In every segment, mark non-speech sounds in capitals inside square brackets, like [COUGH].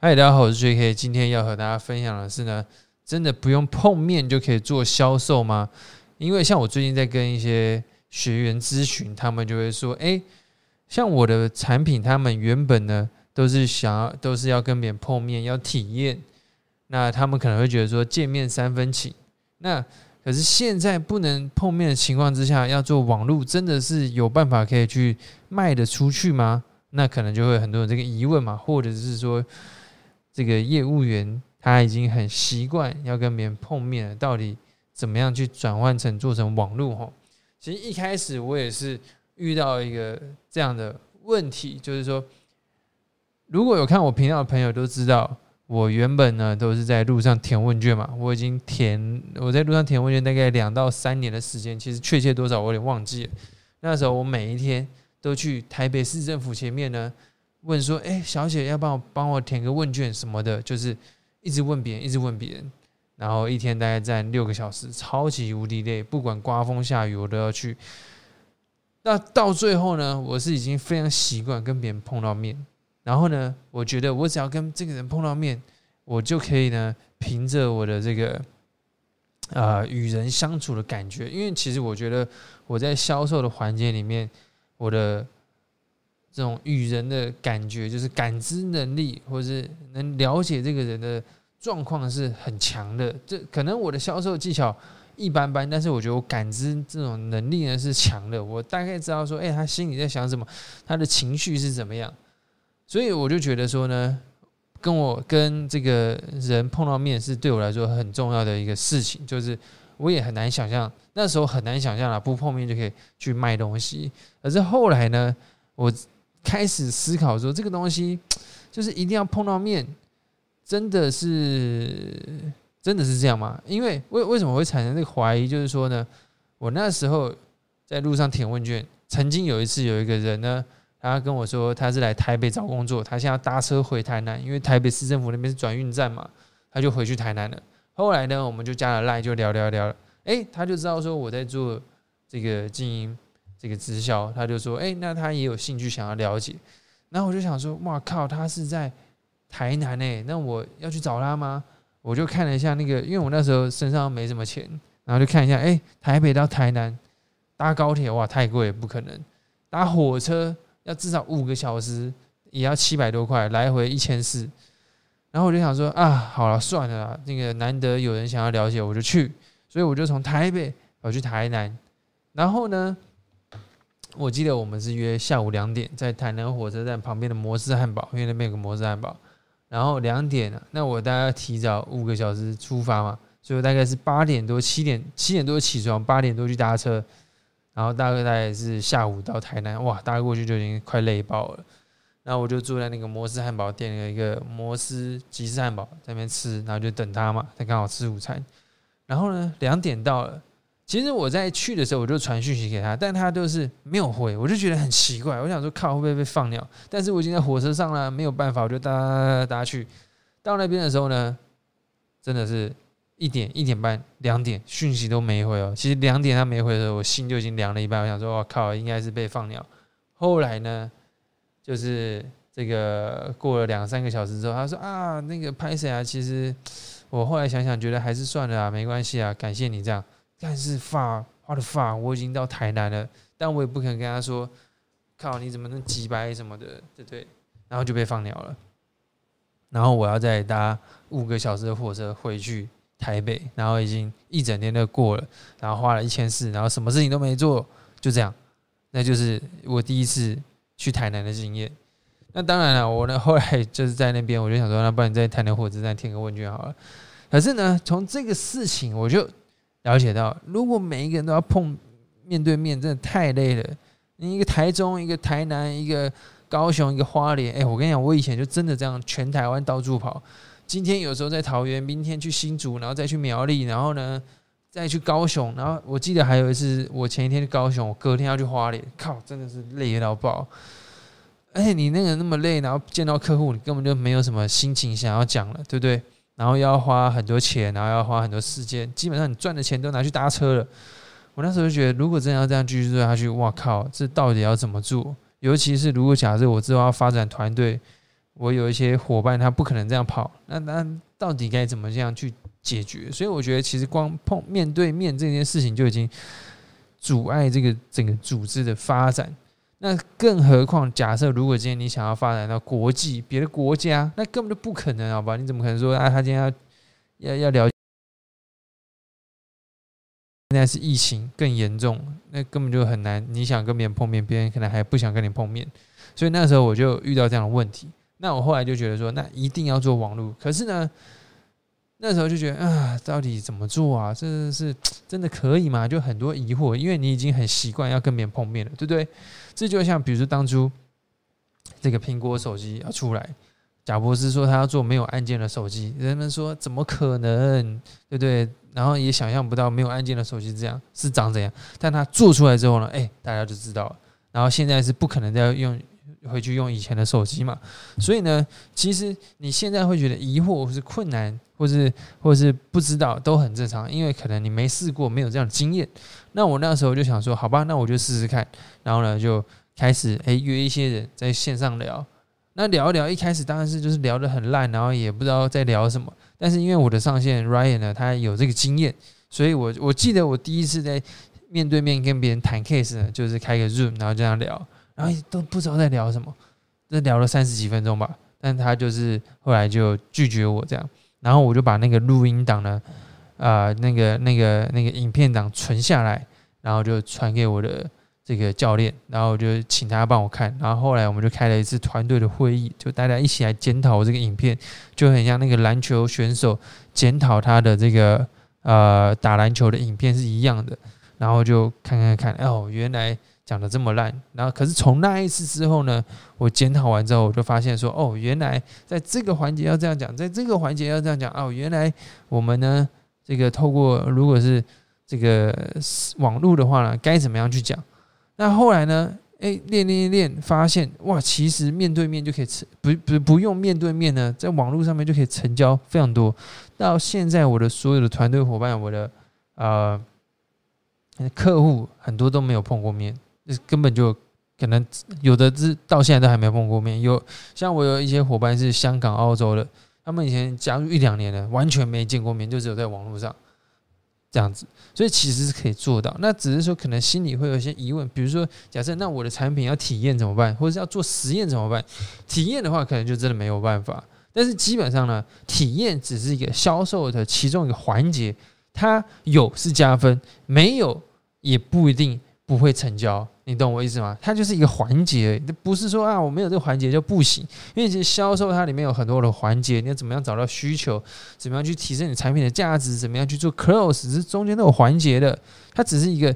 嗨，大家好，我是 J.K。今天要和大家分享的是呢，真的不用碰面就可以做销售吗？因为像我最近在跟一些学员咨询，他们就会说，哎，像我的产品，他们原本呢都是想要，都是要跟别人碰面，要体验。那他们可能会觉得说，见面三分情。那可是现在不能碰面的情况之下，要做网络，真的是有办法可以去卖得出去吗？那可能就会很多人这个疑问嘛，或者是说，这个业务员他已经很习惯要跟别人碰面了，到底怎么样去转换成做成网络？哈，其实一开始我也是遇到一个这样的问题，就是说，如果有看我频道的朋友都知道，我原本呢都是在路上填问卷嘛，我已经填我在路上填问卷大概两到三年的时间，其实确切多少我有点忘记了。那时候我每一天。都去台北市政府前面呢，问说：“哎，小姐，要帮我帮我填个问卷什么的？”就是一直问别人，一直问别人，然后一天大概站六个小时，超级无敌累，不管刮风下雨我都要去。那到最后呢，我是已经非常习惯跟别人碰到面，然后呢，我觉得我只要跟这个人碰到面，我就可以呢，凭着我的这个啊与人相处的感觉，因为其实我觉得我在销售的环节里面。我的这种与人的感觉，就是感知能力，或者是能了解这个人的状况是很强的。这可能我的销售技巧一般般，但是我觉得我感知这种能力呢是强的。我大概知道说，哎，他心里在想什么，他的情绪是怎么样。所以我就觉得说呢，跟我跟这个人碰到面是对我来说很重要的一个事情，就是我也很难想象。那时候很难想象了，不碰面就可以去卖东西。可是后来呢，我开始思考说，这个东西 [TSK] 就是一定要碰到面，真的是真的是这样吗？因为为为什么会产生这个怀疑？就是说呢，我那时候在路上填问卷，曾经有一次有一个人呢，他跟我说他是来台北找工作，他现在搭车回台南，因为台北市政府那边是转运站嘛，他就回去台南了。后来呢，我们就加了赖，就聊聊聊了。哎，他就知道说我在做这个经营这个直销，他就说，哎，那他也有兴趣想要了解。然后我就想说，哇靠，他是在台南哎，那我要去找他吗？我就看了一下那个，因为我那时候身上没什么钱，然后就看一下，哎，台北到台南搭高铁哇太贵，不可能；搭火车要至少五个小时，也要七百多块，来回一千四。然后我就想说，啊，好了，算了啦，那个难得有人想要了解，我就去。所以我就从台北跑去台南，然后呢，我记得我们是约下午两点在台南火车站旁边的摩斯汉堡，因为那边有个摩斯汉堡。然后两点那我大概提早五个小时出发嘛，所以大概是八点多、七点、七点多起床，八点多去搭车，然后大概大概是下午到台南，哇，搭过去就已经快累爆了。然后我就坐在那个摩斯汉堡店的一个摩斯吉士汉堡在那边吃，然后就等他嘛，他刚好吃午餐。然后呢，两点到了。其实我在去的时候，我就传讯息给他，但他都是没有回，我就觉得很奇怪。我想说，靠，会不会被放鸟？但是我已经在火车上了，没有办法，我就搭搭去。到那边的时候呢，真的是一点、一点半、两点，讯息都没回哦。其实两点他没回的时候，我心就已经凉了一半。我想说，我靠，应该是被放鸟。后来呢，就是这个过了两三个小时之后，他说啊，那个拍谁啊？其实。我后来想想，觉得还是算了啊，没关系啊，感谢你这样。但是发花的发，我已经到台南了，但我也不可能跟他说，靠，你怎么能几百什么的，对不对？然后就被放鸟了。然后我要再搭五个小时的火车回去台北，然后已经一整天都过了，然后花了一千四，然后什么事情都没做，就这样。那就是我第一次去台南的经验。那当然了，我呢后来就是在那边，我就想说，那不然你在台南火车站填个问卷好了。可是呢，从这个事情我就了解到，如果每一个人都要碰面对面，真的太累了。你一个台中，一个台南，一个高雄，一个花莲，哎，我跟你讲，我以前就真的这样全台湾到处跑。今天有时候在桃园，明天去新竹，然后再去苗栗，然后呢再去高雄，然后我记得还有一次，我前一天去高雄，我隔天要去花莲，靠，真的是累到爆。而且你那个那么累，然后见到客户，你根本就没有什么心情想要讲了，对不对？然后要花很多钱，然后要花很多时间，基本上你赚的钱都拿去搭车了。我那时候就觉得，如果真的要这样继续做下去，哇靠，这到底要怎么做？尤其是如果假设我之后要发展团队，我有一些伙伴他不可能这样跑，那那到底该怎么这样去解决？所以我觉得其实光碰面对面这件事情就已经阻碍这个整个组织的发展。那更何况，假设如果今天你想要发展到国际别的国家，那根本就不可能，好吧？你怎么可能说啊？他今天要要要了？现在是疫情更严重，那根本就很难。你想跟别人碰面，别人可能还不想跟你碰面，所以那时候我就遇到这样的问题。那我后来就觉得说，那一定要做网络。可是呢，那时候就觉得啊，到底怎么做啊？这是真的可以吗？就很多疑惑，因为你已经很习惯要跟别人碰面了，对不对？这就像，比如说当初这个苹果手机要出来，贾博士说他要做没有按键的手机，人们说怎么可能，对不对？然后也想象不到没有按键的手机这样是长怎样。但他做出来之后呢，哎，大家就知道了。然后现在是不可能再用回去用以前的手机嘛。所以呢，其实你现在会觉得疑惑或是困难，或是或是不知道，都很正常，因为可能你没试过，没有这样的经验。那我那时候就想说，好吧，那我就试试看。然后呢，就开始诶约一些人在线上聊。那聊一聊，一开始当然是就是聊得很烂，然后也不知道在聊什么。但是因为我的上线 Ryan 呢，他有这个经验，所以我我记得我第一次在面对面跟别人谈 case 呢，就是开个 Zoom，然后这样聊，然后都不知道在聊什么，这聊了三十几分钟吧。但他就是后来就拒绝我这样，然后我就把那个录音档呢。啊，那个、那个、那个影片档存下来，然后就传给我的这个教练，然后就请他帮我看。然后后来我们就开了一次团队的会议，就大家一起来检讨这个影片，就很像那个篮球选手检讨他的这个呃打篮球的影片是一样的。然后就看看看，哦，原来讲的这么烂。然后可是从那一次之后呢，我检讨完之后，我就发现说，哦，原来在这个环节要这样讲，在这个环节要这样讲。哦，原来我们呢。这个透过如果是这个网络的话呢，该怎么样去讲？那后来呢？哎，练练练，发现哇，其实面对面就可以成，不不不用面对面呢，在网络上面就可以成交非常多。到现在，我的所有的团队伙伴，我的呃客户很多都没有碰过面，根本就可能有的是到现在都还没碰过面。有像我有一些伙伴是香港、澳洲的。他们以前加入一两年了，完全没见过面，就只有在网络上这样子，所以其实是可以做到。那只是说可能心里会有一些疑问，比如说，假设那我的产品要体验怎么办，或者是要做实验怎么办？体验的话，可能就真的没有办法。但是基本上呢，体验只是一个销售的其中一个环节，它有是加分，没有也不一定不会成交。你懂我意思吗？它就是一个环节，不是说啊我没有这个环节就不行。因为其实销售它里面有很多的环节，你要怎么样找到需求，怎么样去提升你产品的价值，怎么样去做 close，是中间都有环节的。它只是一个，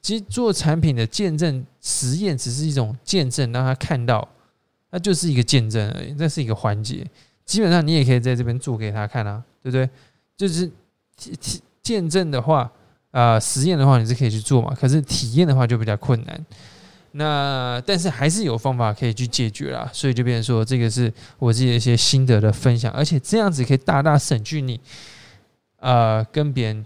其实做产品的见证实验，只是一种见证，让他看到，那就是一个见证而已。这是一个环节，基本上你也可以在这边做给他看啊，对不对？就是见证的话。啊，实验的话你是可以去做嘛，可是体验的话就比较困难。那但是还是有方法可以去解决啦，所以就变成说这个是我自己的一些心得的分享，而且这样子可以大大省去你呃跟别人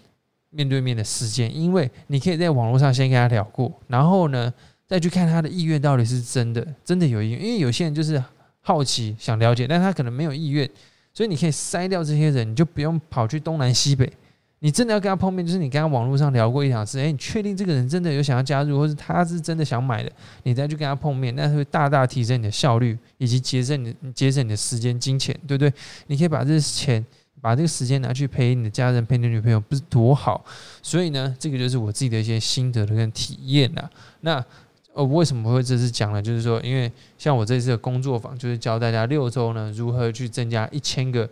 面对面的时间，因为你可以在网络上先跟他聊过，然后呢再去看他的意愿到底是真的真的有意愿，因为有些人就是好奇想了解，但他可能没有意愿，所以你可以筛掉这些人，你就不用跑去东南西北。你真的要跟他碰面，就是你跟他网络上聊过一两次，哎，你确定这个人真的有想要加入，或是他是真的想买的，你再去跟他碰面，那会大大提升你的效率，以及节省你节省你的时间、金钱，对不对？你可以把这钱、把这个时间拿去陪你的家人、陪你的女朋友，不是多好？所以呢，这个就是我自己的一些心得跟体验呐。那呃，为什么会这次讲呢？就是说，因为像我这次的工作坊，就是教大家六周呢如何去增加一千个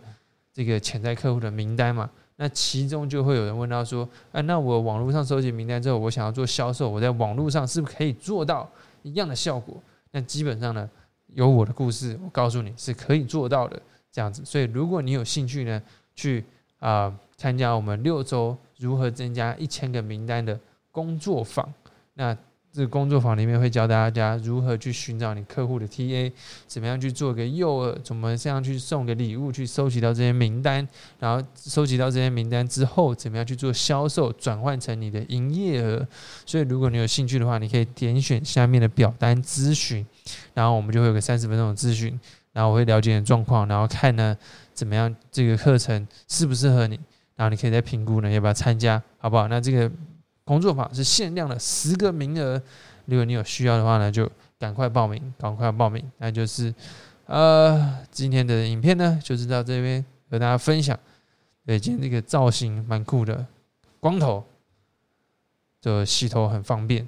这个潜在客户的名单嘛。那其中就会有人问到说，啊，那我网络上收集名单之后，我想要做销售，我在网络上是不是可以做到一样的效果？那基本上呢，有我的故事，我告诉你是可以做到的这样子。所以如果你有兴趣呢，去啊参加我们六周如何增加一千个名单的工作坊，那。这个工作坊里面会教大家如何去寻找你客户的 TA，怎么样去做个诱饵，怎么这样去送个礼物，去收集到这些名单，然后收集到这些名单之后，怎么样去做销售，转换成你的营业额。所以，如果你有兴趣的话，你可以点选下面的表单咨询，然后我们就会有个三十分钟的咨询。然后我会了解你的状况，然后看呢怎么样这个课程适不适合你，然后你可以再评估呢要不要参加，好不好？那这个工作坊是限量的十个名额，如果你有需要的话呢，就赶快报名，赶快报名。那就是呃，今天的影片呢，就是到这边和大家分享。对，今天这个造型蛮酷的，光头，就洗头很方便。